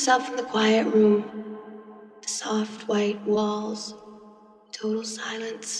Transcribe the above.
herself in the quiet room, the soft white walls, total silence.